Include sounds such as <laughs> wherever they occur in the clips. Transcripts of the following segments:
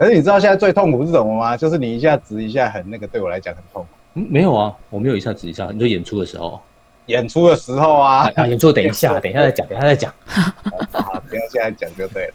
可是你知道现在最痛苦是什么吗？就是你一下直一下很，那个对我来讲很痛苦。嗯，没有啊，我没有一下子一下，你说演出的时候，演出的时候啊，啊，演出等一下，<laughs> 等一下再讲，等一下再讲。<laughs> 好，不要现在讲就对了。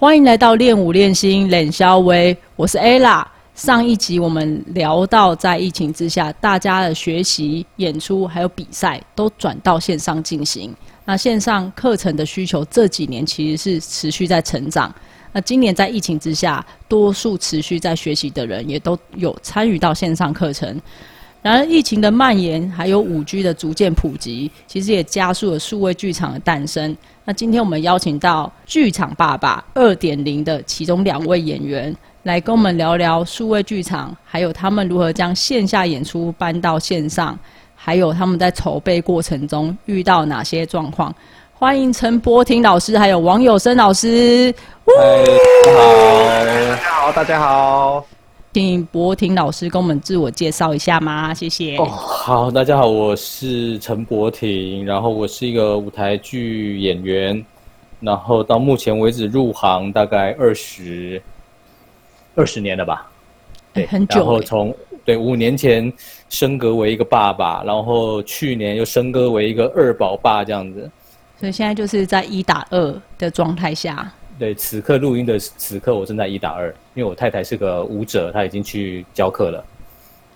欢迎来到练舞练心冷肖威，我是 ella。上一集我们聊到，在疫情之下，大家的学习、演出还有比赛都转到线上进行。那线上课程的需求这几年其实是持续在成长。那今年在疫情之下，多数持续在学习的人也都有参与到线上课程。然而，疫情的蔓延还有五 G 的逐渐普及，其实也加速了数位剧场的诞生。那今天我们邀请到剧场爸爸二点零的其中两位演员，来跟我们聊聊数位剧场，还有他们如何将线下演出搬到线上，还有他们在筹备过程中遇到哪些状况。欢迎陈柏廷老师，还有王友生老师。嗨，大家好，大家好。请博婷老师跟我们自我介绍一下吗？谢谢。哦，好，大家好，我是陈博婷，然后我是一个舞台剧演员，然后到目前为止入行大概二十二十年了吧？对，很久。然后从对五年前升格为一个爸爸，然后去年又升格为一个二宝爸这样子。所以现在就是在一打二的状态下。对，此刻录音的此刻，我正在一打二，因为我太太是个舞者，她已经去教课了。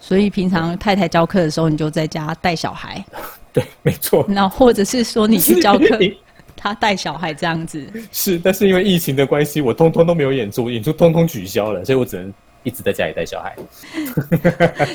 所以平常太太教课的时候，你就在家带小孩。<laughs> 对，没错。<laughs> 那或者是说你去教课，他带小孩这样子。<laughs> 是，但是因为疫情的关系，我通通都没有演出，演出通通取消了，所以我只能一直在家里带小孩。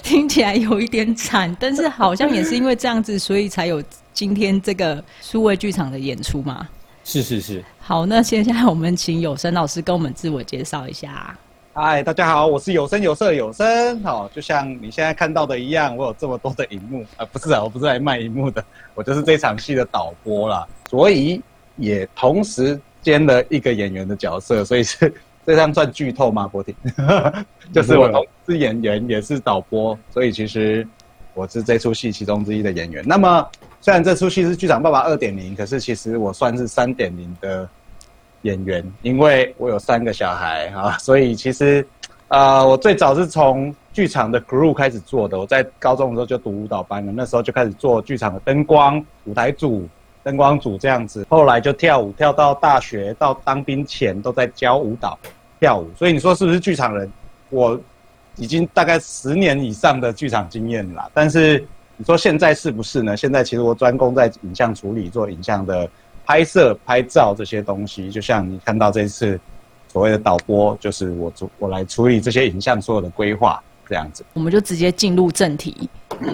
听起来有一点惨，但是好像也是因为这样子，所以才有今天这个数位剧场的演出嘛。是是是。好，那现在我们请有声老师跟我们自我介绍一下。嗨，大家好，我是有声有色有声。好，就像你现在看到的一样，我有这么多的荧幕啊，不是啊，我不是来卖荧幕的，我就是这场戏的导播啦，所以也同时兼了一个演员的角色，所以是 <laughs> 这样算剧透吗？博婷，<laughs> 就是我同时是演员也是导播，所以其实我是这出戏其中之一的演员。那么虽然这出戏是剧场爸爸二点零，可是其实我算是三点零的。演员，因为我有三个小孩啊，所以其实，呃，我最早是从剧场的 crew 开始做的。我在高中的时候就读舞蹈班了，那时候就开始做剧场的灯光、舞台组、灯光组这样子。后来就跳舞，跳到大学，到当兵前都在教舞蹈、跳舞。所以你说是不是剧场人？我已经大概十年以上的剧场经验了。但是你说现在是不是呢？现在其实我专攻在影像处理，做影像的。拍摄、拍照这些东西，就像你看到这次所谓的导播，就是我主我来处理这些影像所有的规划这样子。我们就直接进入正题，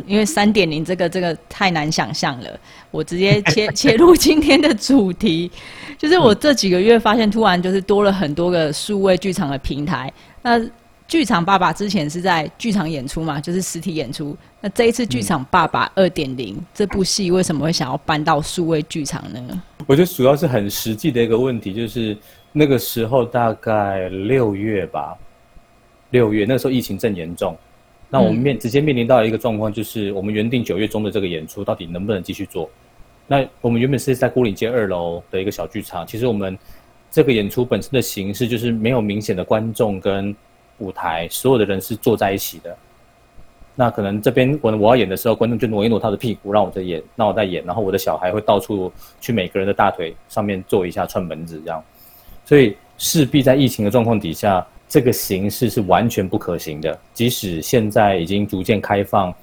因为三点零这个这个太难想象了，我直接切 <laughs> 切入今天的主题，就是我这几个月发现，突然就是多了很多个数位剧场的平台，那。剧场爸爸之前是在剧场演出嘛，就是实体演出。那这一次剧场爸爸二点零这部戏为什么会想要搬到数位剧场呢？我觉得主要是很实际的一个问题，就是那个时候大概六月吧，六月那时候疫情正严重，那我们面直接面临到一个状况，就是我们原定九月中的这个演出到底能不能继续做？那我们原本是在孤岭街二楼的一个小剧场，其实我们这个演出本身的形式就是没有明显的观众跟。舞台所有的人是坐在一起的，那可能这边我我要演的时候，观众就挪一挪他的屁股，让我在演，让我在演，然后我的小孩会到处去每个人的大腿上面坐一下串门子这样，所以势必在疫情的状况底下，这个形式是完全不可行的。即使现在已经逐渐开放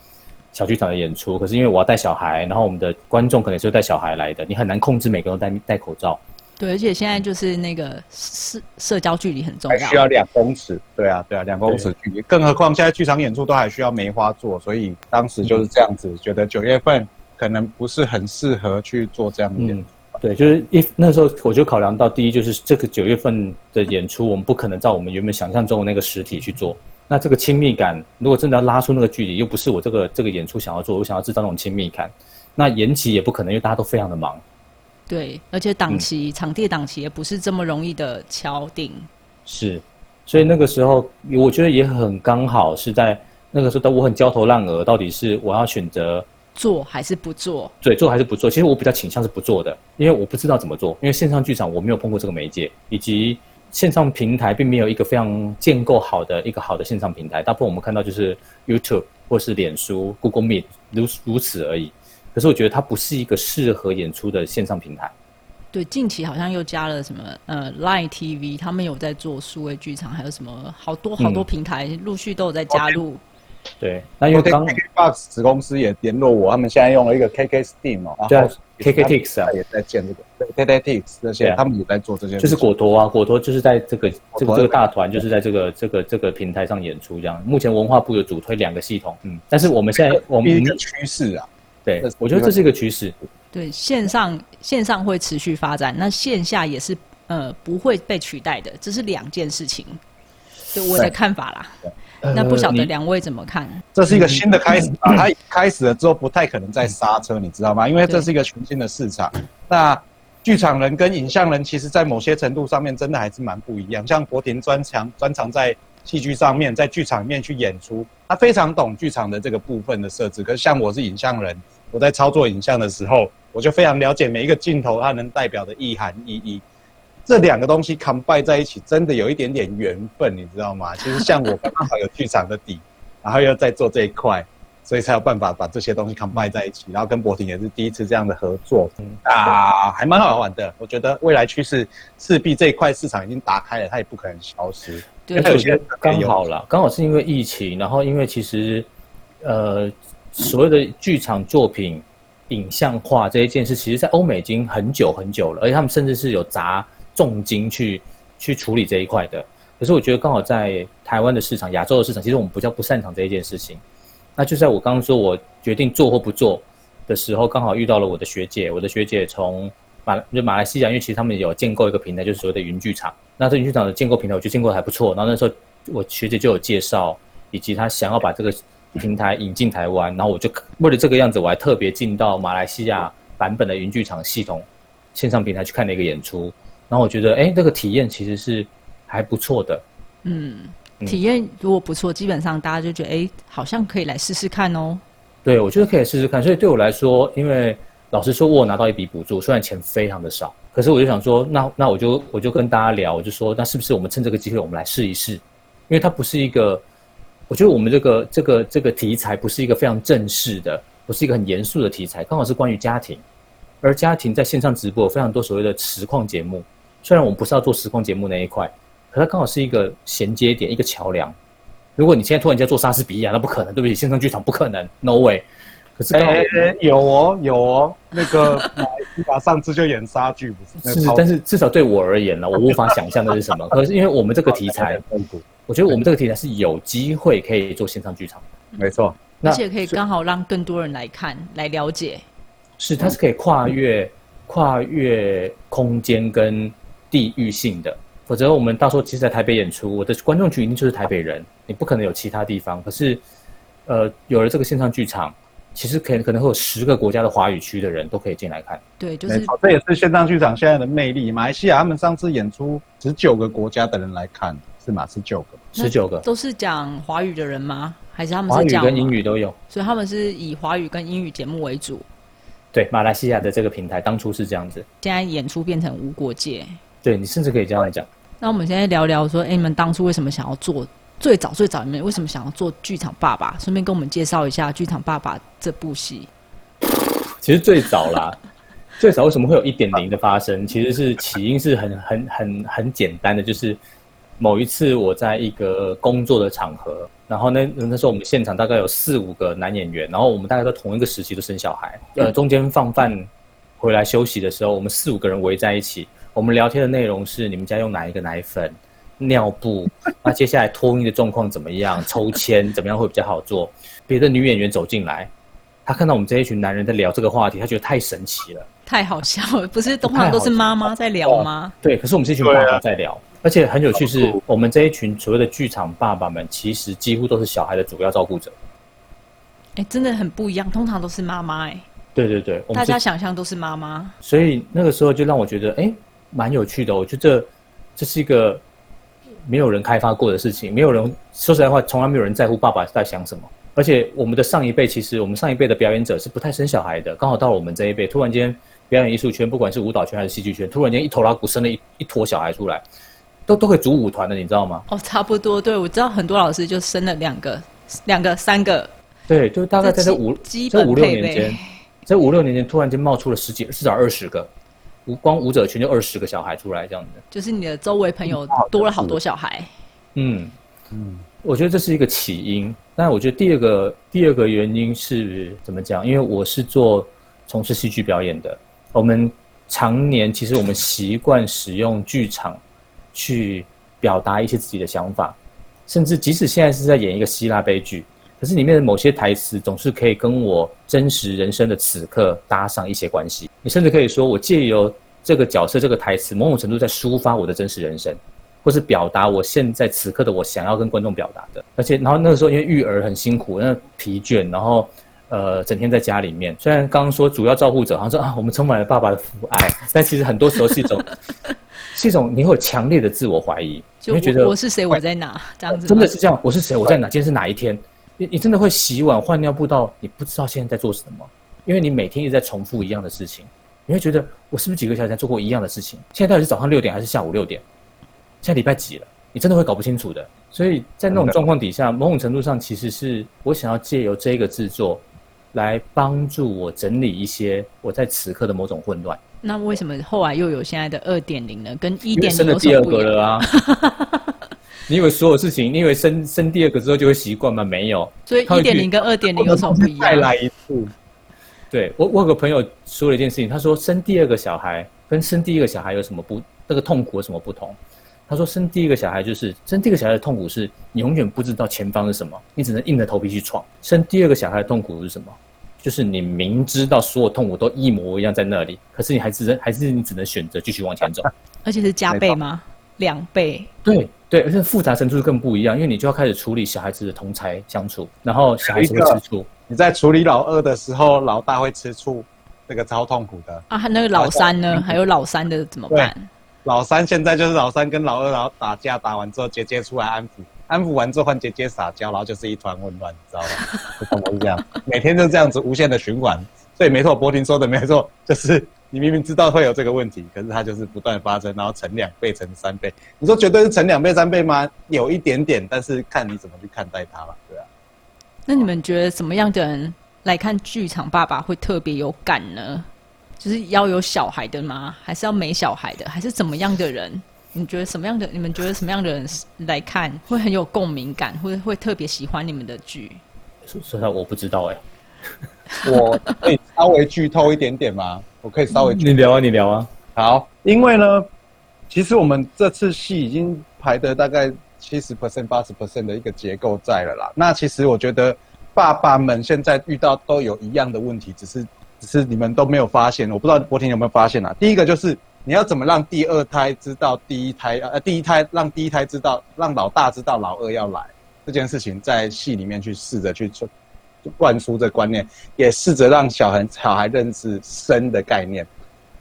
小剧场的演出，可是因为我要带小孩，然后我们的观众可能是带小孩来的，你很难控制每个人戴戴口罩。对，而且现在就是那个社社交距离很重要，还需要两公尺。对啊，对啊，两公尺距离。更何况现在剧场演出都还需要梅花座，所以当时就是这样子，觉得九月份可能不是很适合去做这样的演出吧。对，就是一那时候我就考量到，第一就是这个九月份的演出，我们不可能照我们原本想象中的那个实体去做。那这个亲密感，如果真的要拉出那个距离，又不是我这个这个演出想要做，我想要制造那种亲密感，那延期也不可能，因为大家都非常的忙。对，而且档期、场地档期也不是这么容易的敲定。是，所以那个时候我觉得也很刚好是在那个时候，我很焦头烂额，到底是我要选择做还是不做？对，做还是不做？其实我比较倾向是不做的，因为我不知道怎么做，因为线上剧场我没有碰过这个媒介，以及线上平台并没有一个非常建构好的一个好的线上平台，大部分我们看到就是 YouTube 或是脸书、Google Meet 如如此而已。可是我觉得它不是一个适合演出的线上平台。对，近期好像又加了什么呃 Line TV，他们有在做数位剧场，还有什么好多好多平台陆续都有在加入。对，那因为刚 KKBOX 子公司也联络我，他们现在用了一个 KK Steam 哦，对，KKTix 啊也在建这个，对，KKTix 这些他们也在做这些。就是果陀啊，果陀就是在这个这个这个大团，就是在这个这个这个平台上演出这样。目前文化部有主推两个系统，嗯，但是我们现在我们一个趋势啊，对，我觉得这是一个趋势。对，线上线上会持续发展，那线下也是呃不会被取代的，这是两件事情，就我的看法啦。那不晓得两位怎么看？这是一个新的开始啊！<laughs> 它开始了之后不太可能再刹车，你知道吗？因为这是一个全新的市场。那剧场人跟影像人，其实在某些程度上面真的还是蛮不一样。像国庭专长专长在戏剧上面，在剧场里面去演出，他非常懂剧场的这个部分的设置。可是像我是影像人，我在操作影像的时候。我就非常了解每一个镜头它能代表的意涵意义，这两个东西 combine 在一起，真的有一点点缘分，你知道吗？其实像我刚好有剧场的底，然后又在做这一块，所以才有办法把这些东西 combine 在一起。然后跟博婷也是第一次这样的合作，啊，还蛮好玩的。我觉得未来趋势势必这一块市场已经打开了，它也不可能消失。对，有些刚好了，刚好是因为疫情，然后因为其实呃所谓的剧场作品。影像化这一件事，其实，在欧美已经很久很久了，而且他们甚至是有砸重金去去处理这一块的。可是，我觉得刚好在台湾的市场、亚洲的市场，其实我们比较不擅长这一件事情。那就在我刚刚说我决定做或不做的时候，刚好遇到了我的学姐。我的学姐从马就马来西亚，因为其实他们有建构一个平台，就是所谓的云剧场。那这云剧场的建构平台，我觉得建构还不错。然后那时候我学姐就有介绍，以及她想要把这个。平台引进台湾，然后我就为了这个样子，我还特别进到马来西亚版本的云剧场系统线上平台去看了一个演出，然后我觉得，哎，这个体验其实是还不错的。嗯，体验如果不错，基本上大家就觉得，哎，好像可以来试试看哦。对，我觉得可以试试看。所以对我来说，因为老实说，我拿到一笔补助，虽然钱非常的少，可是我就想说，那那我就我就跟大家聊，我就说，那是不是我们趁这个机会，我们来试一试？因为它不是一个。我觉得我们这个这个这个题材不是一个非常正式的，不是一个很严肃的题材，刚好是关于家庭，而家庭在线上直播有非常多所谓的实况节目，虽然我们不是要做实况节目那一块，可它刚好是一个衔接点，一个桥梁。如果你现在突然间做莎士比亚，那不可能，对不起，线上剧场不可能，no way。可是哎，有哦有哦，那个马上次就演莎剧不是？<laughs> 是，但是至少对我而言呢，我无法想象那是什么。<laughs> 可是因为我们这个题材。我觉得我们这个题材是有机会可以做线上剧场，没错，而且可以刚好让更多人来看、来了解。是，它是可以跨越跨越空间跟地域性的。否则，我们到时候其实，在台北演出，我的观众群一定就是台北人，你不可能有其他地方。可是，呃，有了这个线上剧场，其实可能可能会有十个国家的华语区的人都可以进来看。对，就是这也是线上剧场现在的魅力。马来西亚他们上次演出，十九个国家的人来看。是吗？十九个，十九个都是讲华语的人吗？还是他们华语跟英语都有？所以他们是以华语跟英语节目为主。对，马来西亚的这个平台当初是这样子，现在演出变成无国界。对你甚至可以这样来讲。那我们现在聊聊说，哎，你们当初为什么想要做？最早最早你们为什么想要做剧场爸爸？顺便跟我们介绍一下剧场爸爸这部戏。其实最早啦，<laughs> 最早为什么会有一点零的发生？其实是起因是很很很很简单的，就是。某一次，我在一个工作的场合，然后那那时候我们现场大概有四五个男演员，然后我们大概在同一个时期都生小孩，呃，中间放饭回来休息的时候，我们四五个人围在一起，我们聊天的内容是你们家用哪一个奶粉、尿布，<laughs> 那接下来托婴的状况怎么样？抽签怎么样会比较好做？别的女演员走进来，她看到我们这一群男人在聊这个话题，她觉得太神奇了。太好笑了，不是通常都是妈妈在聊吗？对，可是我们这群爸爸在聊，而且很有趣是，我们这一群所谓的剧场爸爸们，其实几乎都是小孩的主要照顾者。哎，真的很不一样，通常都是妈妈哎。对对对，大家想象都是妈妈，所以那个时候就让我觉得，哎，蛮有趣的。我觉得这是一个没有人开发过的事情，没有人说实在话，从来没有人在乎爸爸在想什么。而且我们的上一辈，其实我们上一辈的表演者是不太生小孩的，刚好到了我们这一辈，突然间表演艺术圈，不管是舞蹈圈还是戏剧圈，突然间一头拉骨生了一一坨小孩出来，都都可以组舞团的，你知道吗？哦，差不多，对我知道很多老师就生了两个、两个、三个，对，就大概在这五这五六年间。在五六年间，突然间冒出了十几、至少二十个，舞光舞者群就二十个小孩出来，这样子。就是你的周围朋友多了好多小孩。嗯嗯，我觉得这是一个起因。但我觉得第二个第二个原因是怎么讲？因为我是做从事戏剧表演的，我们常年其实我们习惯使用剧场去表达一些自己的想法，甚至即使现在是在演一个希腊悲剧。可是里面的某些台词总是可以跟我真实人生的此刻搭上一些关系。你甚至可以说，我借由这个角色、这个台词，某种程度在抒发我的真实人生，或是表达我现在此刻的我想要跟观众表达的。而且，然后那个时候因为育儿很辛苦，那疲倦，然后呃，整天在家里面。虽然刚刚说主要照顾者好像说啊，我们充满了爸爸的父爱，但其实很多时候是一种，<laughs> 是一种你会有强烈的自我怀疑，就会觉得我是谁，我在哪这样子。真的是这样，我是谁，我在哪？今天是哪一天？你你真的会洗碗换尿布到你不知道现在在做什么，因为你每天一直在重复一样的事情，你会觉得我是不是几个小时前做过一样的事情？现在到底是早上六点还是下午六点？现在礼拜几了？你真的会搞不清楚的。所以在那种状况底下，某种程度上其实是我想要借由这个制作，来帮助我整理一些我在此刻的某种混乱。那为什么后来又有现在的二点零呢？跟一点零有什么不一样啊？<laughs> 你以为所有事情，你以为生生第二个之后就会习惯吗？没有。所以一点零跟二点零有什么不一样？再来一次。对我，我有个朋友说了一件事情，他说生第二个小孩跟生第一个小孩有什么不？那个痛苦有什么不同？他说生第一个小孩就是生第一个小孩的痛苦是你永远不知道前方是什么，你只能硬着头皮去闯。生第二个小孩的痛苦是什么？就是你明知道所有痛苦都一模一样在那里，可是你还是还是你只能选择继续往前走。<laughs> 而且是加倍吗？两倍？对。对，而且复杂程度更不一样，因为你就要开始处理小孩子的同才相处，然后小孩子会吃醋。你在处理老二的时候，老大会吃醋，这个超痛苦的。啊，那个老三呢？还有老三的怎么办？老三现在就是老三跟老二然后打架，打完之后姐姐出来安抚，安抚完之后换姐姐撒娇，然后就是一团混乱，你知道吗？<laughs> 是这样，每天就这样子无限的循环。所以没错，柏婷说的没错，就是。你明明知道会有这个问题，可是它就是不断发生，然后乘两倍、乘三倍。你说绝对是乘两倍、三倍吗？有一点点，但是看你怎么去看待它了，对啊。那你们觉得什么样的人来看剧场爸爸会特别有感呢？就是要有小孩的吗？还是要没小孩的？还是怎么样的人？你觉得什么样的？你们觉得什么样的人来看会很有共鸣感，或者会特别喜欢你们的剧？说实话，我不知道哎。<laughs> 我可以稍微剧透一点点吗？我可以稍微你聊啊，你聊啊。好，因为呢，其实我们这次戏已经排的大概七十 percent、八十 percent 的一个结构在了啦。那其实我觉得爸爸们现在遇到都有一样的问题，只是只是你们都没有发现。我不知道博婷有没有发现啊？第一个就是你要怎么让第二胎知道第一胎呃第一胎让第一胎知道让老大知道老二要来这件事情，在戏里面去试着去做。灌输这观念，也试着让小孩小孩认识生的概念，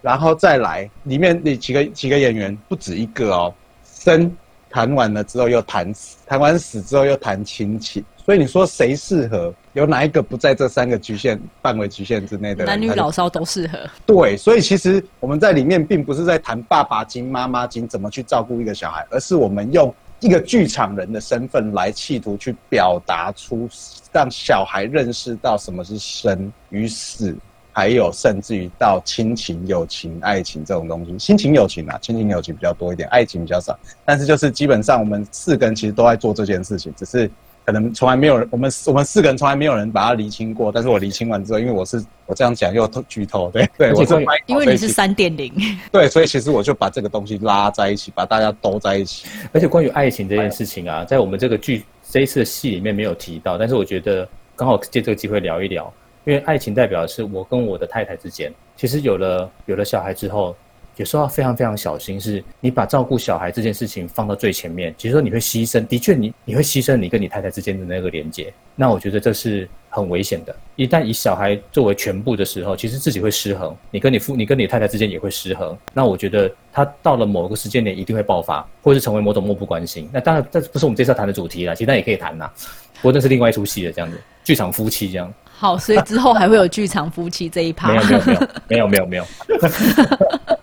然后再来里面那几个几个演员不止一个哦，生谈完了之后又谈死，谈完死之后又谈亲情，所以你说谁适合？有哪一个不在这三个局限范围局限之内的？男女老少都适合。对，所以其实我们在里面并不是在谈爸爸经、妈妈经怎么去照顾一个小孩，而是我们用。一个剧场人的身份来企图去表达出，让小孩认识到什么是生与死，还有甚至于到亲情、友情、爱情这种东西。亲情、友情啊，亲情、友情比较多一点，爱情比较少。但是就是基本上我们四个人其实都在做这件事情，只是。可能从来没有人，我们我们四个人从来没有人把它厘清过。但是我厘清完之后，因为我是我这样讲又剧透，对对，我是因为你是三点零，对，所以其实我就把这个东西拉在一起，把大家都在一起。而且关于爱情这件事情啊，在我们这个剧这一次的戏里面没有提到，但是我觉得刚好借这个机会聊一聊，因因为爱情代表的是我跟我的太太之间。其实有了有了小孩之后，有时候要非常非常小心，是你把照顾小孩这件事情放到最前面。其实说你会牺牲，的确你你会牺牲你跟你太太之间的那个连接。那我觉得这是很危险的。一旦以小孩作为全部的时候，其实自己会失衡。你跟你父你跟你太太之间也会失衡。那我觉得他到了某个时间点一定会爆发，或是成为某种漠不关心。那当然这不是我们这次要谈的主题了，其他也可以谈呐。不过那是另外一出戏了，这样子，剧场夫妻这样。好，所以之后还会有剧场夫妻这一趴。没有没有没有没有没有没有。<laughs>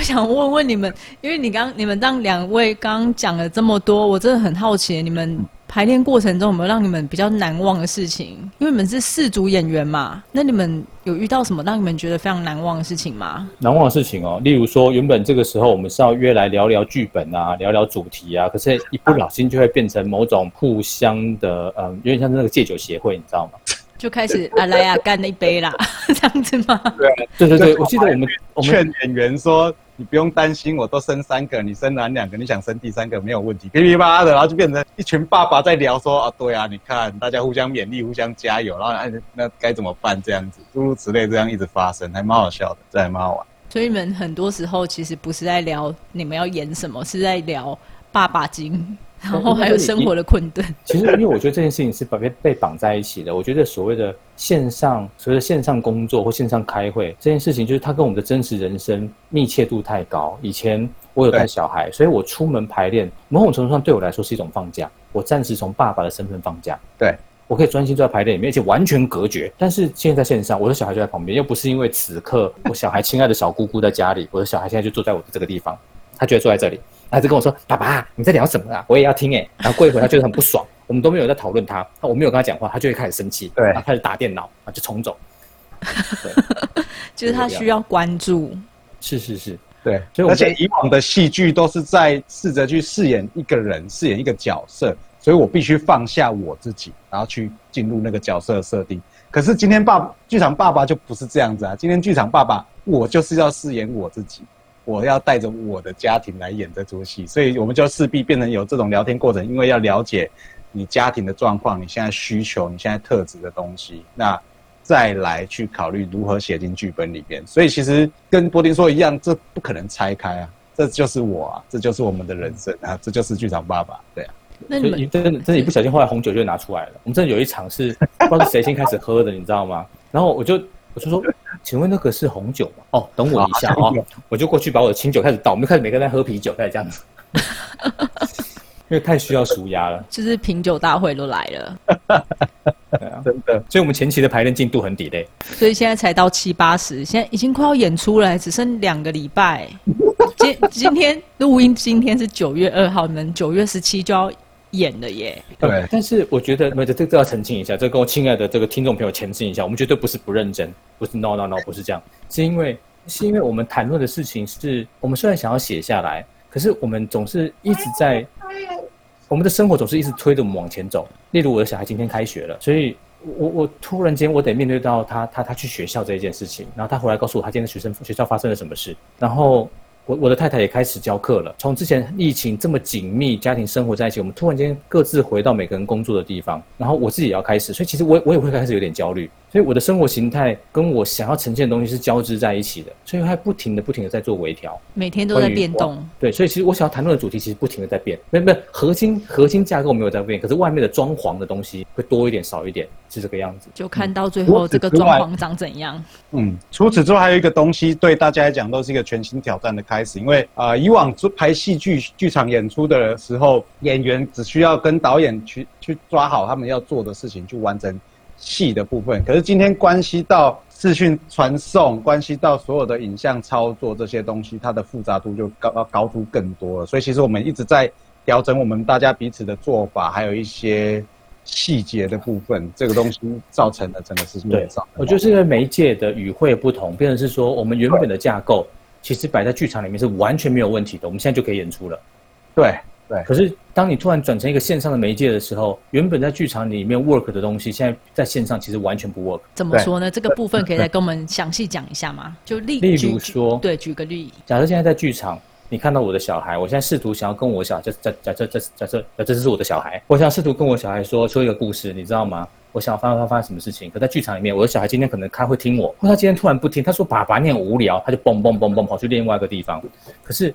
我想问问你们，因为你刚你们让两位刚刚讲了这么多，我真的很好奇，你们排练过程中有没有让你们比较难忘的事情？因为你们是四组演员嘛，那你们有遇到什么让你们觉得非常难忘的事情吗？难忘的事情哦，例如说，原本这个时候我们是要约来聊聊剧本啊，聊聊主题啊，可是一不小心就会变成某种互相的，嗯，有点像是那个戒酒协会，你知道吗？就开始啊来呀，干了一杯啦，<laughs> 这样子吗？对对对对，我记得我们我们 <laughs> 劝演员说，你不用担心，我都生三个，你生男两个，你想生第三个没有问题，噼噼啪啪的，然后就变成一群爸爸在聊说啊，对啊，你看大家互相勉励，互相加油，然后哎那该怎么办这样子，诸如此类这样一直发生，还蛮好笑的，这还蛮好玩。所以你们很多时候其实不是在聊你们要演什么，是在聊爸爸经。然后还有生活的困顿。其实，因为我觉得这件事情是被被绑在一起的。我觉得所谓的线上，所谓的线上工作或线上开会这件事情，就是它跟我们的真实人生密切度太高。以前我有带小孩，所以我出门排练，某种程度上对我来说是一种放假。我暂时从爸爸的身份放假，对我可以专心坐在排练里面，而且完全隔绝。但是现在在线上，我的小孩就在旁边，又不是因为此刻我小孩亲爱的小姑姑在家里，我的小孩现在就坐在我的这个地方，他就坐在这里。他就跟我说：“爸爸，你在聊什么啊？我也要听哎。”然后过一会儿，他觉得很不爽，我们都没有在讨论他，我没有跟他讲话，他就会开始生气，对，开始打电脑，啊，就冲走。<laughs> 就是他需要关注。是是是，对。所以而且以往的戏剧都是在试着去饰演一个人，饰演一个角色，所以我必须放下我自己，然后去进入那个角色设定。可是今天爸剧场爸爸就不是这样子啊！今天剧场爸爸，我就是要饰演我自己。我要带着我的家庭来演这出戏，所以我们就势必变成有这种聊天过程，因为要了解你家庭的状况、你现在需求、你现在特质的东西，那再来去考虑如何写进剧本里边。所以其实跟波丁说一样，这不可能拆开啊，这就是我啊，这就是我们的人生啊，这就是剧场爸爸，对啊。那你们真的真的，一不小心后来红酒就拿出来了。我们真的有一场是不知道是谁先开始喝的，你知道吗？然后我就。我就说，<laughs> 请问那个是红酒吗？哦，等我一下啊，我就过去把我的清酒开始倒，我们开始每个人在喝啤酒，开始这样子，<laughs> 因为太需要熟压了。就是品酒大会都来了，对啊，真的。所以我们前期的排练进度很 delay，所以现在才到七八十，现在已经快要演出了，只剩两个礼拜。今今天录音，今天是九月二号，你们九月十七就要。演的耶，对，但是我觉得，没这这个要澄清一下，这跟我亲爱的这个听众朋友澄清一下，我们绝对不是不认真，不是 no no no，不是这样，是因为是因为我们谈论的事情是，我们虽然想要写下来，可是我们总是一直在，我们的生活总是一直推着我们往前走。例如我的小孩今天开学了，所以我我突然间我得面对到他他他去学校这一件事情，然后他回来告诉我他今天学生学校发生了什么事，然后。我我的太太也开始教课了。从之前疫情这么紧密，家庭生活在一起，我们突然间各自回到每个人工作的地方，然后我自己也要开始，所以其实我我也会开始有点焦虑。所以我的生活形态跟我想要呈现的东西是交织在一起的，所以它不停的不停的在做微调，每天都在变动。对，所以其实我想要谈论的主题其实不停的在变，没没核心核心架构没有在变，可是外面的装潢的东西会多一点少一点，是这个样子。就看到最后这个装潢长怎样。嗯，除此之外还有一个东西对大家来讲都是一个全新挑战的开始，因为啊以往做拍戏剧剧场演出的时候，演员只需要跟导演去去抓好他们要做的事情，去完成。细的部分，可是今天关系到视讯传送，关系到所有的影像操作这些东西，它的复杂度就高要高出更多了。所以其实我们一直在调整我们大家彼此的做法，还有一些细节的部分，这个东西造成的真的是对。我觉得是因为媒介的语汇不同，变成是说我们原本的架构其实摆在剧场里面是完全没有问题的，我们现在就可以演出了。对。对，可是当你突然转成一个线上的媒介的时候，原本在剧场里面 work 的东西，现在在线上其实完全不 work。怎么说呢？这个部分可以再跟我们详细讲一下吗？就例例如说，对，举个例，假设现在在剧场，你看到我的小孩，我现在试图想要跟我小，假假假设这假设假设这是我的小孩，我想试图跟我小孩说说一个故事，你知道吗？我想发发发生什么事情。可在剧场里面，我的小孩今天可能他会听我，或他今天突然不听，他说爸爸你很无聊，他就蹦蹦蹦蹦跑去另外一个地方。可是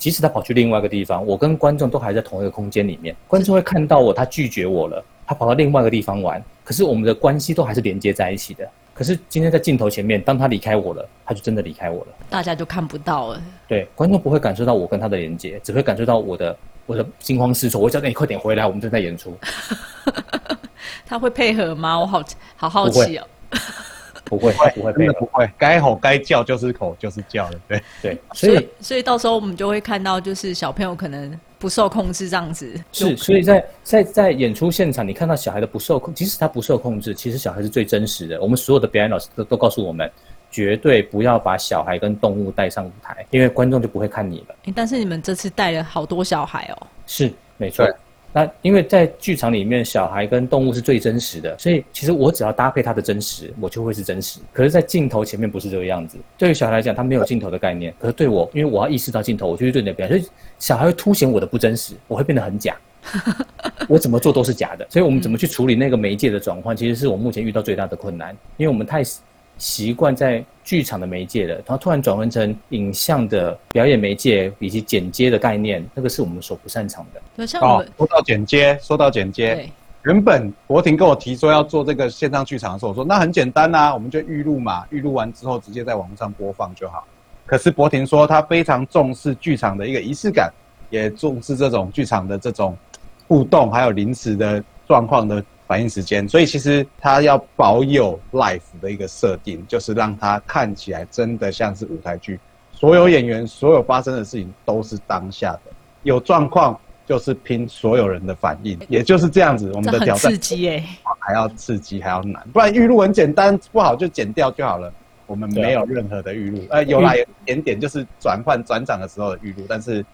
即使他跑去另外一个地方，我跟观众都还在同一个空间里面，观众会看到我，他拒绝我了，他跑到另外一个地方玩，可是我们的关系都还是连接在一起的。可是今天在镜头前面，当他离开我了，他就真的离开我了。大家就看不到了。对，观众不会感受到我跟他的连接，只会感受到我的我的惊慌失措。我叫你快点回来，我们正在演出。<laughs> 他会配合吗？我好好好奇哦。不会，不会，真的不会。该吼该叫就是吼就是叫的，对对。所以所以到时候我们就会看到，就是小朋友可能不受控制这样子。是，所以在在在演出现场，你看到小孩的不受控，即使他不受控制，其实小孩是最真实的。我们所有的表演老师都都告诉我们，绝对不要把小孩跟动物带上舞台，因为观众就不会看你了。但是你们这次带了好多小孩哦。是，没错。那因为在剧场里面，小孩跟动物是最真实的，所以其实我只要搭配它的真实，我就会是真实。可是，在镜头前面不是这个样子。对于小孩来讲，他没有镜头的概念；可是对我，因为我要意识到镜头，我就会对你的表现。所以小孩会凸显我的不真实，我会变得很假。我怎么做都是假的。所以我们怎么去处理那个媒介的转换，其实是我目前遇到最大的困难，因为我们太。习惯在剧场的媒介了，然后突然转换成影像的表演媒介以及剪接的概念，那个是我们所不擅长的。哦，说到剪接，说到剪接，原本博婷跟我提说要做这个线上剧场的时候，我说那很简单呐，我们就预录嘛，预录完之后直接在网络上播放就好。可是博婷说他非常重视剧场的一个仪式感，也重视这种剧场的这种互动，还有临时的状况的。反应时间，所以其实它要保有 life 的一个设定，就是让它看起来真的像是舞台剧。所有演员所有发生的事情都是当下的，有状况就是拼所有人的反应，也就是这样子。我们的挑战刺激哎，还要刺激，还要难，不然预录很简单，不好就剪掉就好了。我们没有任何的预录，呃，有来一点点就是转换转场的时候的预录，但是。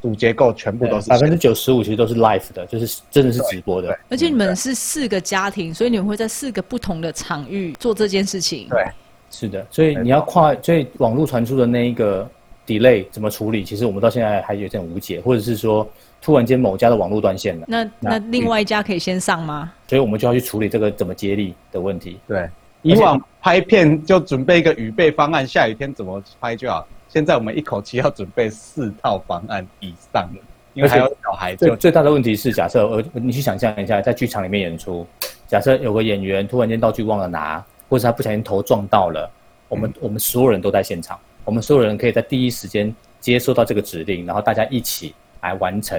主结构全部都是百分之九十五，其实都是 live 的，就是真的是直播的。而且你们是四个家庭，所以你们会在四个不同的场域做这件事情。对，是的。所以你要跨，所以网络传输的那一个 delay 怎么处理？其实我们到现在还有点无解，或者是说突然间某家的网络断线了，那那另外一家可以先上吗？所以我们就要去处理这个怎么接力的问题。对，以往拍片就准备一个预备方案，下雨天怎么拍就好。现在我们一口气要准备四套方案以上的，因为还有小孩。最最大的问题是，假设呃，你去想象一下，在剧场里面演出，假设有个演员突然间道具忘了拿，或者他不小心头撞到了，我们我们所有人都在现场，我们所有人可以在第一时间接收到这个指令，然后大家一起来完成，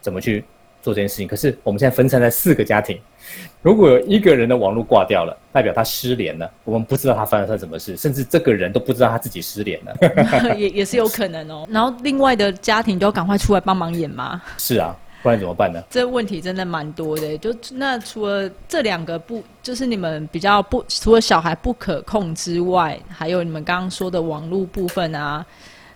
怎么去做这件事情？可是我们现在分散在四个家庭。如果有一个人的网络挂掉了，代表他失联了，我们不知道他发生了什么事，甚至这个人都不知道他自己失联了，<laughs> 也也是有可能哦。<laughs> 然后另外的家庭都要赶快出来帮忙演吗？是啊，不然怎么办呢？这问题真的蛮多的。就那除了这两个不，就是你们比较不，除了小孩不可控之外，还有你们刚刚说的网络部分啊。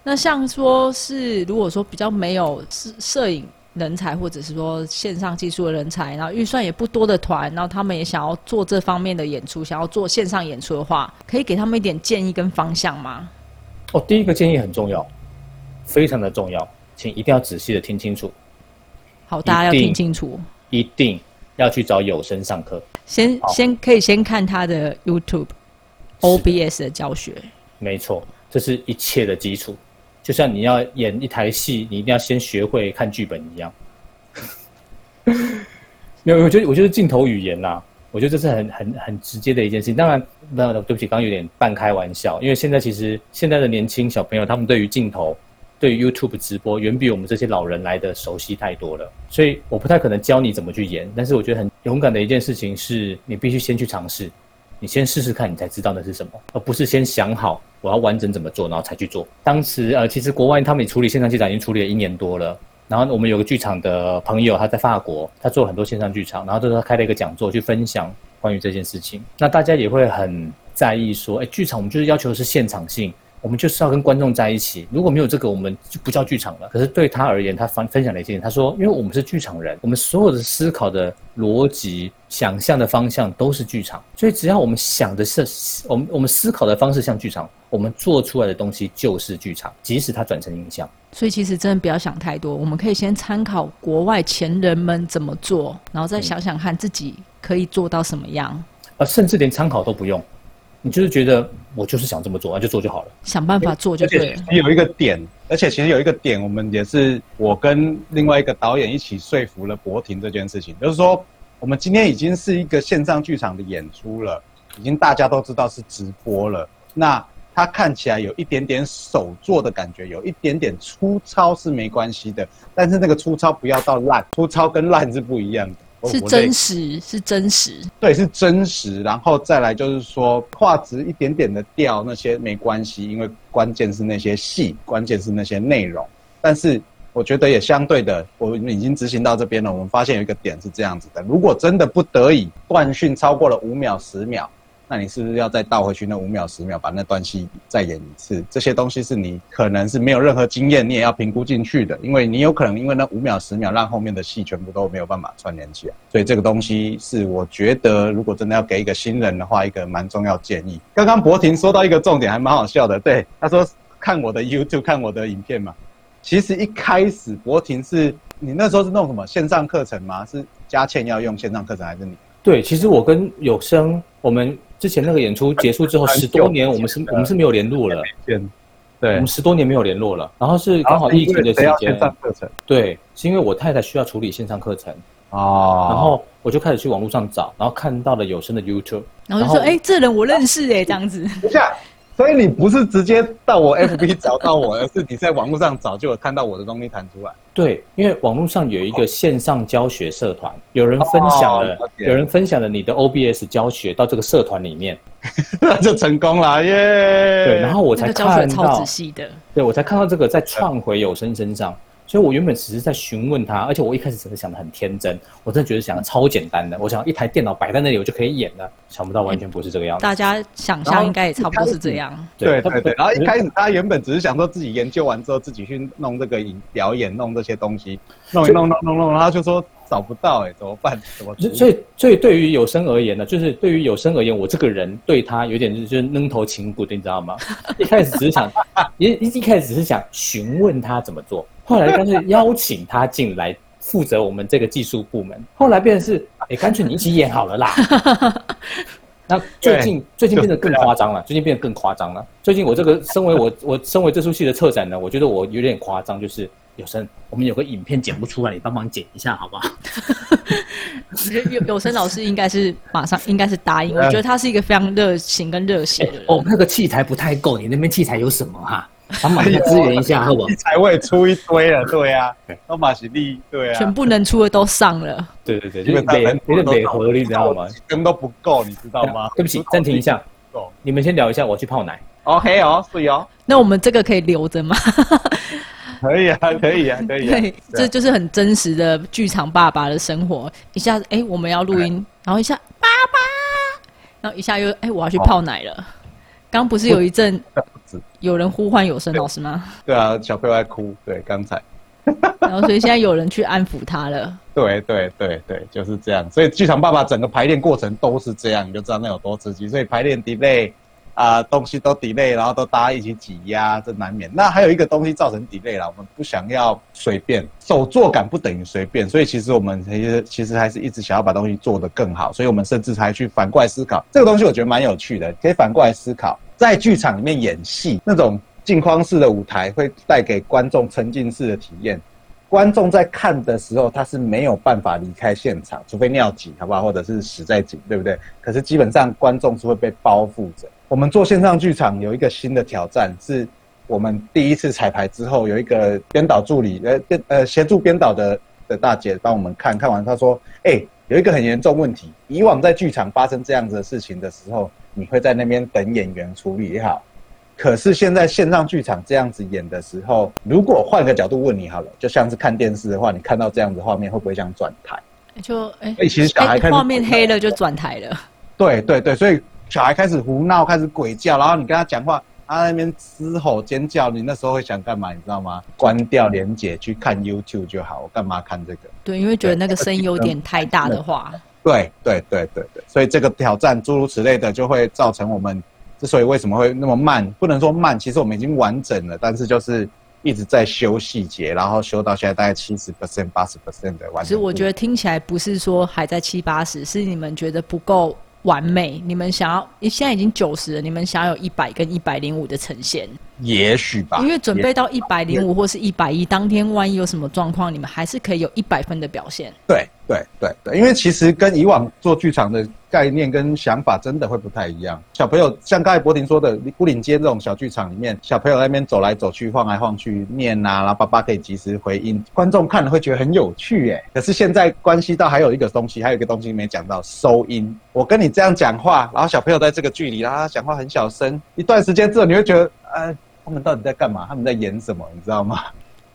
那像说是如果说比较没有摄摄影。人才，或者是说线上技术的人才，然后预算也不多的团，然后他们也想要做这方面的演出，想要做线上演出的话，可以给他们一点建议跟方向吗？哦，第一个建议很重要，非常的重要，请一定要仔细的听清楚。好，大家要听清楚，一定要去找有声上课。先先可以先看他的 YouTube OBS 的教学。没错，这是一切的基础。就像你要演一台戏，你一定要先学会看剧本一样。<laughs> 没有，我觉得我觉得镜头语言呐，我觉得这是很很很直接的一件事情。当然，那对不起，刚刚有点半开玩笑，因为现在其实现在的年轻小朋友，他们对于镜头、对于 YouTube 直播，远比我们这些老人来的熟悉太多了。所以我不太可能教你怎么去演，但是我觉得很勇敢的一件事情是，你必须先去尝试。你先试试看，你才知道那是什么，而不是先想好我要完整怎么做，然后才去做。当时呃，其实国外他们处理线上剧场已经处理了一年多了。然后我们有个剧场的朋友，他在法国，他做了很多线上剧场，然后就是他开了一个讲座去分享关于这件事情。那大家也会很在意说，哎，剧场我们就是要求是现场性，我们就是要跟观众在一起。如果没有这个，我们就不叫剧场了。可是对他而言，他分分享了一件，他说，因为我们是剧场人，我们所有的思考的逻辑。想象的方向都是剧场，所以只要我们想的是我们我们思考的方式像剧场，我们做出来的东西就是剧场，即使它转成影像。所以其实真的不要想太多，我们可以先参考国外前人们怎么做，然后再想想看自己可以做到什么样。呃，甚至连参考都不用，你就是觉得我就是想这么做，那就做就好了。想办法做就对了。有一个点，而且其实有一个点，我们也是我跟另外一个导演一起说服了博婷这件事情，就是说我们今天已经是一个线上剧场的演出了，已经大家都知道是直播了，那它看起来有一点点手做的感觉，有一点点粗糙是没关系的，但是那个粗糙不要到烂，粗糙跟烂是不一样的。是真实，是真实。对，是真实，然后再来就是说画质一点点的掉那些没关系，因为关键是那些戏，关键是那些内容。但是我觉得也相对的，我们已经执行到这边了，我们发现有一个点是这样子的：如果真的不得已断讯超过了五秒、十秒，那你是不是要再倒回去那五秒、十秒，把那段戏再演一次？这些东西是你可能是没有任何经验，你也要评估进去的，因为你有可能因为那五秒、十秒让后面的戏全部都没有办法串联起来。所以这个东西是我觉得，如果真的要给一个新人的话，一个蛮重要建议。刚刚博婷说到一个重点，还蛮好笑的，对，他说看我的 YouTube 看我的影片嘛。其实一开始博婷是你那时候是弄什么线上课程吗？是佳倩要用线上课程还是你？对，其实我跟有生，我们之前那个演出结束之后十多年，我们是我们是没有联络了，对，我对们，十多年没有联络了。然后是刚好疫情的时间谁要线，上课程对，是因为我太太需要处理线上课程，哦然后我就开始去网络上找，然后看到了有声的 YouTube，然后就说：“然后哎、这人我认识哎、这样子。等一下，所以你不是直接到我 FB 找到我，<laughs> 而是你在网络上早就有看到我的东西弹出来。对，因为网络上有一个线上教学社团，有人分享了，哦了解有人分享了你的 OBS 教学到这个社团里面，<laughs> 那就成功了耶！对，然后我才那个教学看到超仔，细的，对我才看到这个在串回有声身上，所以我原本只是在询问他，而且我一开始只是想的很天真，我真的觉得想的超简单的，我想一台电脑摆在那里我就可以演了，想不到完全不是这个样子。大家想象应该也差不多是这样。<laughs> 对对对，然后一开始始他原本只是想说自己研究完之后自己去弄这个影表演，弄这些东西，弄一弄弄弄弄，然后就说找不到哎、怎么办？怎么？所以，所以对于有声而言呢，就是对于有声而言，我这个人对他有点就是扔头情骨的，你知道吗？一开始只是想，<laughs> 一一一开始只是想询问他怎么做，后来干脆邀请他进来负责我们这个技术部门，后来变成是，哎，干脆你一起演好了啦。<laughs> 那最近最近变得更夸张了，最近变得更夸张了。最近我这个身为我我身为这出戏的策展呢，我觉得我有点夸张，就是有声，我们有个影片剪不出来，你帮忙剪一下好不好？我觉得有有声老师应该是马上应该是答应，我觉得他是一个非常热情跟热血的人。哦，那个器材不太够，你那边器材有什么哈、帮忙一下支援一下，好不好题？材我也出一堆了，对啊，都马喜力，对啊，全部能出的都上了，对对对，就是基本上美有点美合，你知道吗？根本都不够，你知道吗？对不起，暂停一下。你们先聊一下，我去泡奶。OK 哦，是哦，那我们这个可以留着吗？可以啊，可以啊，可以啊。<laughs> 对，这就是很真实的剧场爸爸的生活。一下子哎、我们要录音，然后一下爸爸，然后一下又哎、我要去泡奶了。刚不是有一阵有人呼唤有声老师吗？对啊，小朋友在哭，对，刚才。<laughs> 然后所以现在有人去安抚他了。对对对对，就是这样。所以剧场爸爸整个排练过程都是这样，你就知道那有多刺激。所以排练 delay 啊、东西都 delay，然后都大家一起挤压，这难免。那还有一个东西造成 delay 啦，我们不想要随便，手作感不等于随便，所以其实我们其实其实还是一直想要把东西做得更好，所以我们甚至还去反过来思考这个东西，我觉得蛮有趣的，可以反过来思考，在剧场里面演戏那种镜框式的舞台会带给观众沉浸式的体验。观众在看的时候，他是没有办法离开现场，除非尿急，好不好？或者是屎在井，对不对？可是基本上观众是会被包覆着。我们做线上剧场有一个新的挑战，是我们第一次彩排之后，有一个编导助理，呃，编呃协助编导的的大姐帮我们看看完，她说：“哎、有一个很严重问题，以往在剧场发生这样子的事情的时候，你会在那边等演员处理也好。”可是现在线上剧场这样子演的时候，如果换个角度问你好了，就像是看电视的话，你看到这样子画面会不会想转台？就哎所以其实小孩哎看画面黑了就转台了，对对对，所以小孩开始胡闹，开始鬼叫，然后你跟他讲话，他在那边嘶吼尖叫，你那时候会想干嘛？你知道吗？关掉连接去看 YouTube 就好，我干嘛看这个？对，因为觉得那个声音有点太大的话，对对对对对，所以这个挑战诸如此类的，就会造成我们之所以为什么会那么慢，不能说慢，其实我们已经完整了，但是就是一直在修细节，然后修到现在大概七十 percent、八十 percent 的完成。其实我觉得听起来不是说还在七八十，是你们觉得不够完美，你们想要现在已经九十了，你们想要有一百跟一百零五的呈现。也许吧，因为准备到一百零五或是一百一，当天万一有什么状况，你们还是可以有一百分的表现。对对对对，因为其实跟以往做剧场的概念跟想法真的会不太一样。小朋友像刚才柏婷说的，孤岭街这种小剧场里面，小朋友在那边走来走去、晃来晃去、念啊，然后爸爸可以及时回应，观众看了会觉得很有趣耶。可是现在关系到还有一个东西，还有一个东西没讲到，收音。我跟你这样讲话，然后小朋友在这个距离，然后他讲话很小声，一段时间之后，你会觉得，呃。他们到底在干嘛？他们在演什么？你知道吗？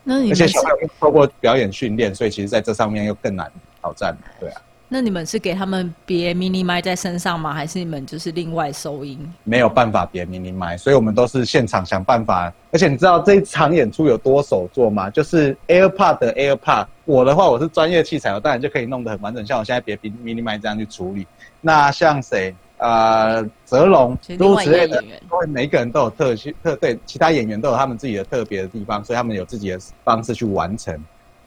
那你而且小朋友透过表演训练，所以其实在这上面又更难挑战。对啊。那你们是给他们别 mini 麦在身上吗？还是你们就是另外收音？没有办法别 mini 麦，所以我们都是现场想办法。而且你知道这一场演出有多手做吗？就是 AirPod 的 AirPod。我的话，我是专业器材，我当然就可以弄得很完整。像我现在别 mini 麦这样去处理。那像谁？呃，泽龙诸此类的，因为每个人都有特性特对，其他演员都有他们自己的特别的地方，所以他们有自己的方式去完成。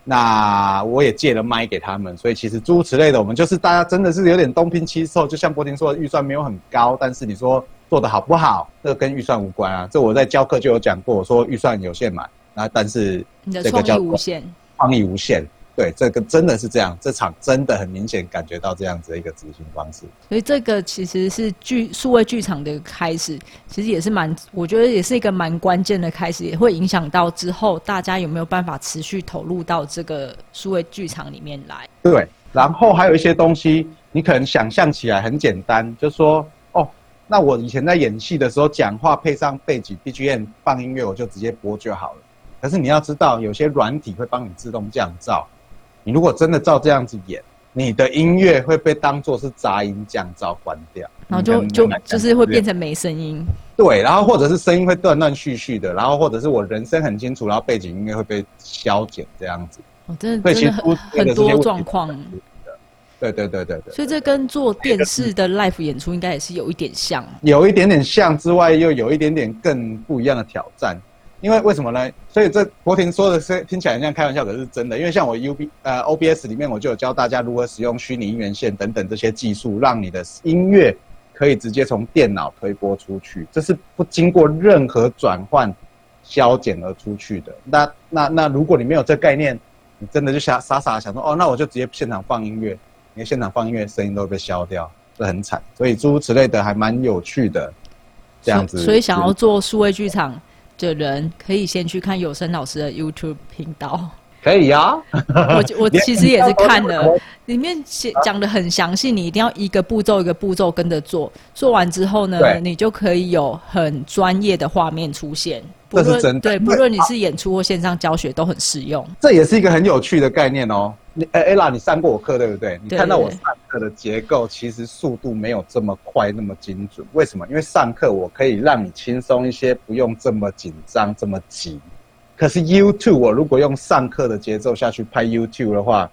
那我也借了麦给他们，所以其实诸此类的，我们就是大家真的是有点东拼西凑。就像波婷说的，预算没有很高，但是你说做的好不好，这跟预算无关啊。这我在教课就有讲过，我说预算有限嘛，那但是这个叫无限，创意无限。对，这个真的是这样，这场真的很明显感觉到这样子的一个执行方式。所以这个其实是剧数位剧场的开始，其实也是蛮，我觉得也是一个蛮关键的开始，也会影响到之后大家有没有办法持续投入到这个数位剧场里面来。对，然后还有一些东西，你可能想象起来很简单，就说哦，那我以前在演戏的时候讲话配上背景 BGM 放音乐，我就直接播就好了。可是你要知道，有些软体会帮你自动降噪。你如果真的照这样子演，你的音乐会被当做是杂音降噪关掉，然后就就就是会变成没声音。对，然后或者是声音会断断续续的，然后或者是我人声很清楚，然后背景音乐会被消减这样子。哦，真的真的很很多状况。对对对对对。所以这跟做电视的 live 演出应该也是有一点像。有一点点像之外，又有一点点更不一样的挑战。因为为什么呢？所以这博婷说的是听起来像开玩笑，可是真的。因为像我 U B 呃 O B S 里面，我就有教大家如何使用虚拟音源线等等这些技术，让你的音乐可以直接从电脑推播出去，这是不经过任何转换、消减而出去的。那那那，如果你没有这概念，你真的就傻傻傻想说，哦，那我就直接现场放音乐，你现场放音乐声音都会被消掉，这很惨。所以诸如此类的还蛮有趣的，这样子。所以想要做数位剧场。的人可以先去看有声老师的 YouTube 频道，可以呀。我我 <laughs> 其实也是看了，里面写讲的很详细，你一定要一个步骤一个步骤跟着做，做完之后呢，你就可以有很专业的画面出现。这是真的，对，不论你是演出或线上教学都很适用。这也是一个很有趣的概念哦。你哎，ella，你上过我课对不对？你看到我上课的结构，其实速度没有这么快，那么精准。为什么？因为上课我可以让你轻松一些，不用这么紧张，这么急。可是 YouTube，我如果用上课的节奏下去拍 YouTube 的话，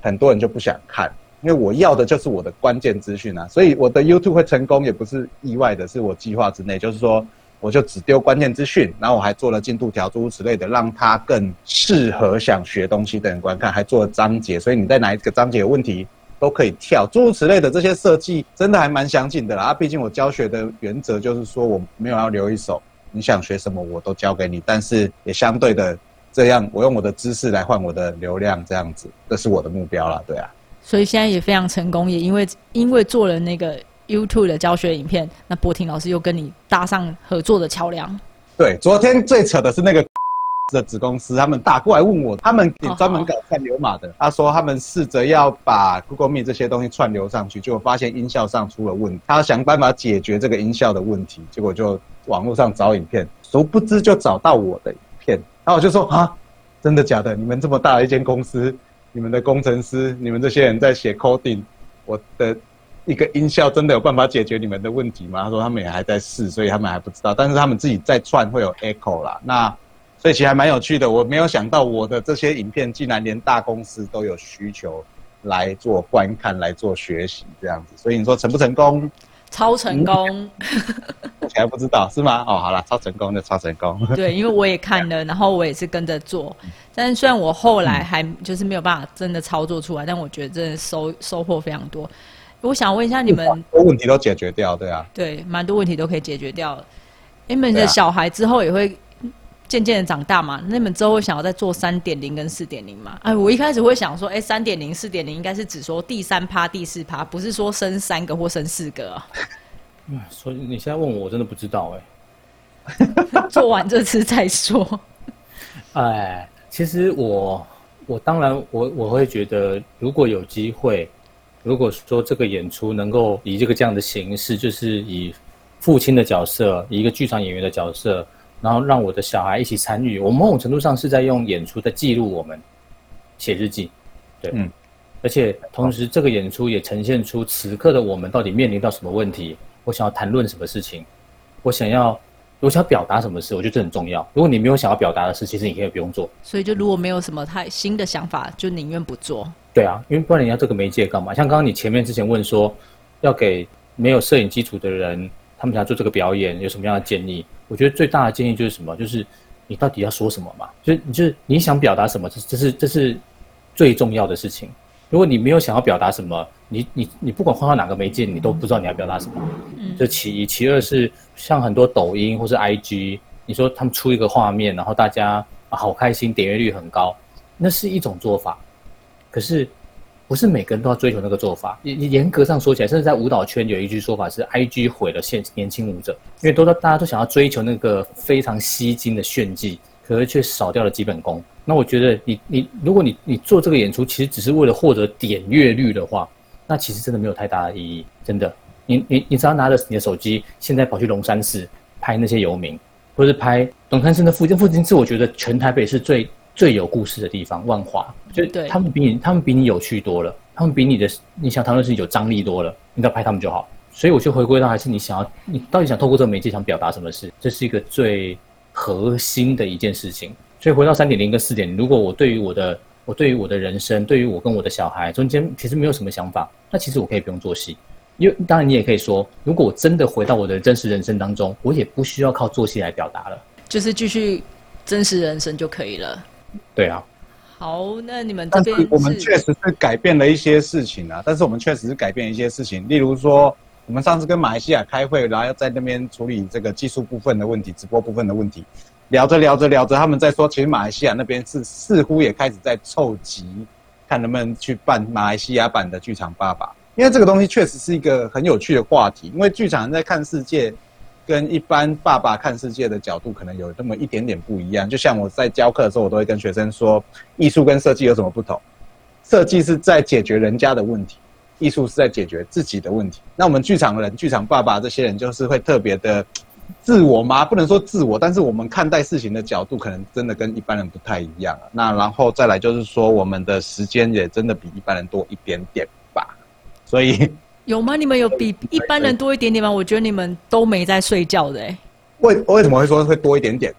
很多人就不想看，因为我要的就是我的关键资讯啊。所以我的 YouTube 会成功，也不是意外的，是我计划之内。就是说。我就只丢关键资讯，然后我还做了进度条，诸如此类的，让它更适合想学东西的人观看，还做了章节，所以你在哪一个章节有问题都可以跳，诸如此类的这些设计真的还蛮详尽的啦。啊，毕竟我教学的原则就是说我没有要留一手，你想学什么我都教给你，但是也相对的这样，我用我的知识来换我的流量，这样子，这是我的目标了，对啊。所以现在也非常成功，也因为因为做了那个。YouTube 的教学影片，那博婷老师又跟你搭上合作的桥梁。对，昨天最扯的是那个 <laughs> 的子公司，他们打过来问我，他们也专门搞串流码的。他说他们试着要把 Google Meet 这些东西串流上去，结果发现音效上出了问题，他想办法解决这个音效的问题，结果就网络上找影片，殊不知就找到我的影片。然后我就说啊，真的假的？你们这么大的一间公司，你们的工程师，你们这些人在写 coding，我的。一个音效真的有办法解决你们的问题吗？他说他们也还在试，所以他们还不知道。但是他们自己在串会有 echo 啦，那所以其实还蛮有趣的。我没有想到我的这些影片竟然连大公司都有需求来做观看、来做学习这样子。所以你说成不成功？超成功，目前还不知道是吗？哦，好了，超成功就超成功。<laughs> 对，因为我也看了，<laughs> 然后我也是跟着做。但是虽然我后来还就是没有办法真的操作出来，但我觉得真的收收获非常多。我想问一下你们，问题都解决掉，对啊？对，蛮多问题都可以解决掉。你们的小孩之后也会渐渐的长大嘛？那你们之后会想要再做三点零跟四点零嘛？哎，我一开始会想说，哎，三点零、四点零应该是只说第三趴、第四趴，不是说生三个或生四个啊。所以你现在问我，我真的不知道哎。<laughs> 做完这次再说。哎，其实我我当然我我会觉得，如果有机会，如果说这个演出能够以这个这样的形式，就是以父亲的角色，一个剧场演员的角色，然后让我的小孩一起参与，我某种程度上是在用演出在记录我们写日记，对，嗯，而且同时这个演出也呈现出此刻的我们到底面临到什么问题，我想要谈论什么事情，我想要。我想表达什么事，我觉得这很重要。如果你没有想要表达的事，其实你可以不用做。所以，就如果没有什么太新的想法，就宁愿不做。对啊，因为不然你要这个媒介干嘛？像刚刚你前面之前问说，要给没有摄影基础的人，他们想做这个表演，有什么样的建议？我觉得最大的建议就是什么？就是你到底要说什么嘛？就是你就是你想表达什么？这这是这是最重要的事情。如果你没有想要表达什么，你你你不管换到哪个媒介，你都不知道你要表达什么。这其一，其二是像很多抖音或是 IG，你说他们出一个画面，然后大家好开心，点阅率很高，那是一种做法。可是不是每个人都要追求那个做法。严严格上说起来，甚至在舞蹈圈有一句说法是：IG 毁了现年轻舞者，因为都大家都想要追求那个非常吸睛的炫技，可是却少掉了基本功。那我觉得，你你如果你你做这个演出，其实只是为了获得点阅率的话，那其实真的没有太大的意义。真的，你你你只要拿着你的手机，现在跑去龙山寺拍那些游民，或是拍龙山寺的附近，附近是我觉得全台北是最最有故事的地方。万华，就他们比你他们比你有趣多了，他们比你的你想谈论事情有张力多了，你只要拍他们就好。所以我就回归到还是你想要，你到底想透过这个媒介想表达什么事？这是一个最核心的一件事情。所以回到三点零跟四点零，如果我对于我的我对于我的人生，对于我跟我的小孩中间其实没有什么想法，那其实我可以不用做戏，因为当然你也可以说，如果我真的回到我的真实人生当中，我也不需要靠做戏来表达了，就是继续真实人生就可以了。对啊。好，那你们这边我们确实是改变了一些事情啊，但是我们确实是改变一些事情，例如说我们上次跟马来西亚开会，然后在那边处理这个技术部分的问题，直播部分的问题。聊着聊着聊着，他们在说，其实马来西亚那边是似乎也开始在凑集，看能不能去办马来西亚版的剧场爸爸。因为这个东西确实是一个很有趣的话题。因为剧场在看世界，跟一般爸爸看世界的角度可能有那么一点点不一样。就像我在教课的时候，我都会跟学生说，艺术跟设计有什么不同？设计是在解决人家的问题，艺术是在解决自己的问题。那我们剧场人、剧场爸爸这些人，就是会特别的。自我吗？不能说自我，但是我们看待事情的角度可能真的跟一般人不太一样啊。那然后再来就是说，我们的时间也真的比一般人多一点点吧。所以有吗？你们有比一般人多一点点吗？我觉得你们都没在睡觉的哎。为为什么会说会多一点点？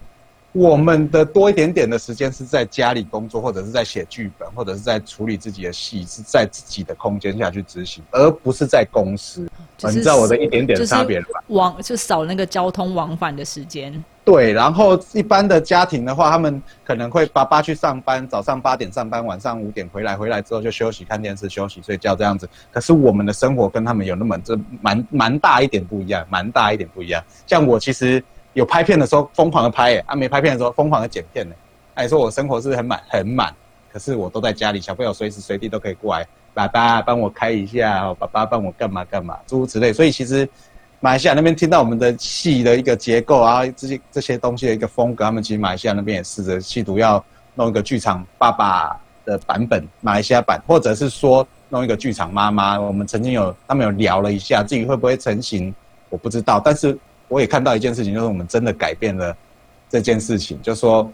我们的多一点点的时间是在家里工作，或者是在写剧本，或者是在处理自己的戏，是在自己的空间下去执行，而不是在公司。你知道我的一点点差别了吧？往就少那个交通往返的时间。对，然后一般的家庭的话，他们可能会爸爸去上班，早上八点上班，晚上五点回来，回来之后就休息、看电视、休息、睡觉这样子。可是我们的生活跟他们有那么这蛮蛮大一点不一样，蛮大一点不一样。像我其实。有拍片的时候疯狂的拍，啊没拍片的时候疯狂的剪片呢。哎，说我生活是很满很满，可是我都在家里，小朋友随时随地都可以过来，爸爸帮我开一下，爸爸帮我干嘛干嘛，诸如此类。所以其实马来西亚那边听到我们的戏的一个结构啊，这些这些东西的一个风格，他们其实马来西亚那边也试着企图要弄一个剧场爸爸的版本，马来西亚版，或者是说弄一个剧场妈妈。我们曾经有他们有聊了一下，至于会不会成型，我不知道，但是。我也看到一件事情，就是我们真的改变了这件事情，就说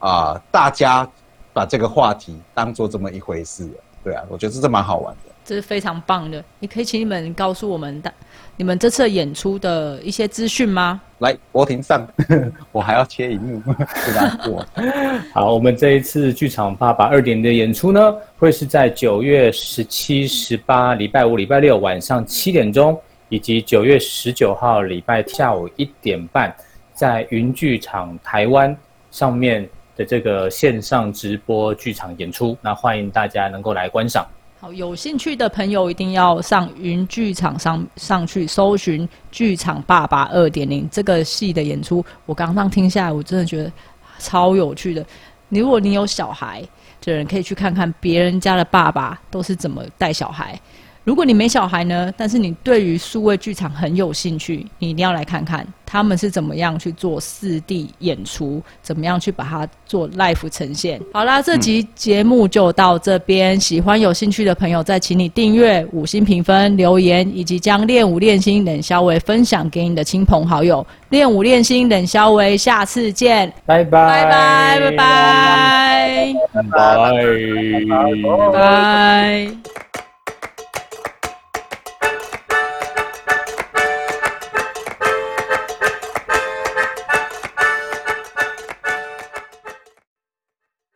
啊，大家把这个话题当做这么一回事，对啊，我觉得这蛮好玩的。这是非常棒的。你可以请你们告诉我们的你们这次演出的一些资讯吗？来，博庭上，<laughs> 我还要切一幕，<laughs> 对吧？我 <laughs> 好，我们这一次剧场爸爸二点的演出呢，会是在九月十七、十八，礼拜五、礼拜六晚上七点钟，以及九月十九号礼拜下午一点半，在云剧场台湾上面的这个线上直播剧场演出。那欢迎大家能够来观赏。好，有兴趣的朋友一定要上云剧场上上去搜寻《剧场爸爸二点零》这个戏的演出。我刚刚听下来，我真的觉得超有趣的。如果你有小孩的人，可以去看看别人家的爸爸都是怎么带小孩。如果你没小孩呢，但是你对于数位剧场很有兴趣，你一定要来看看他们是怎么样去做四 D 演出，怎么样去把它做 live 呈现。好啦，这集节目就到这边。喜欢有兴趣的朋友，再请你订阅、五星评分、留言，以及将练舞练心冷肖维分享给你的亲朋好友。练舞练心冷肖维，下次见，拜拜拜拜拜拜拜。拜。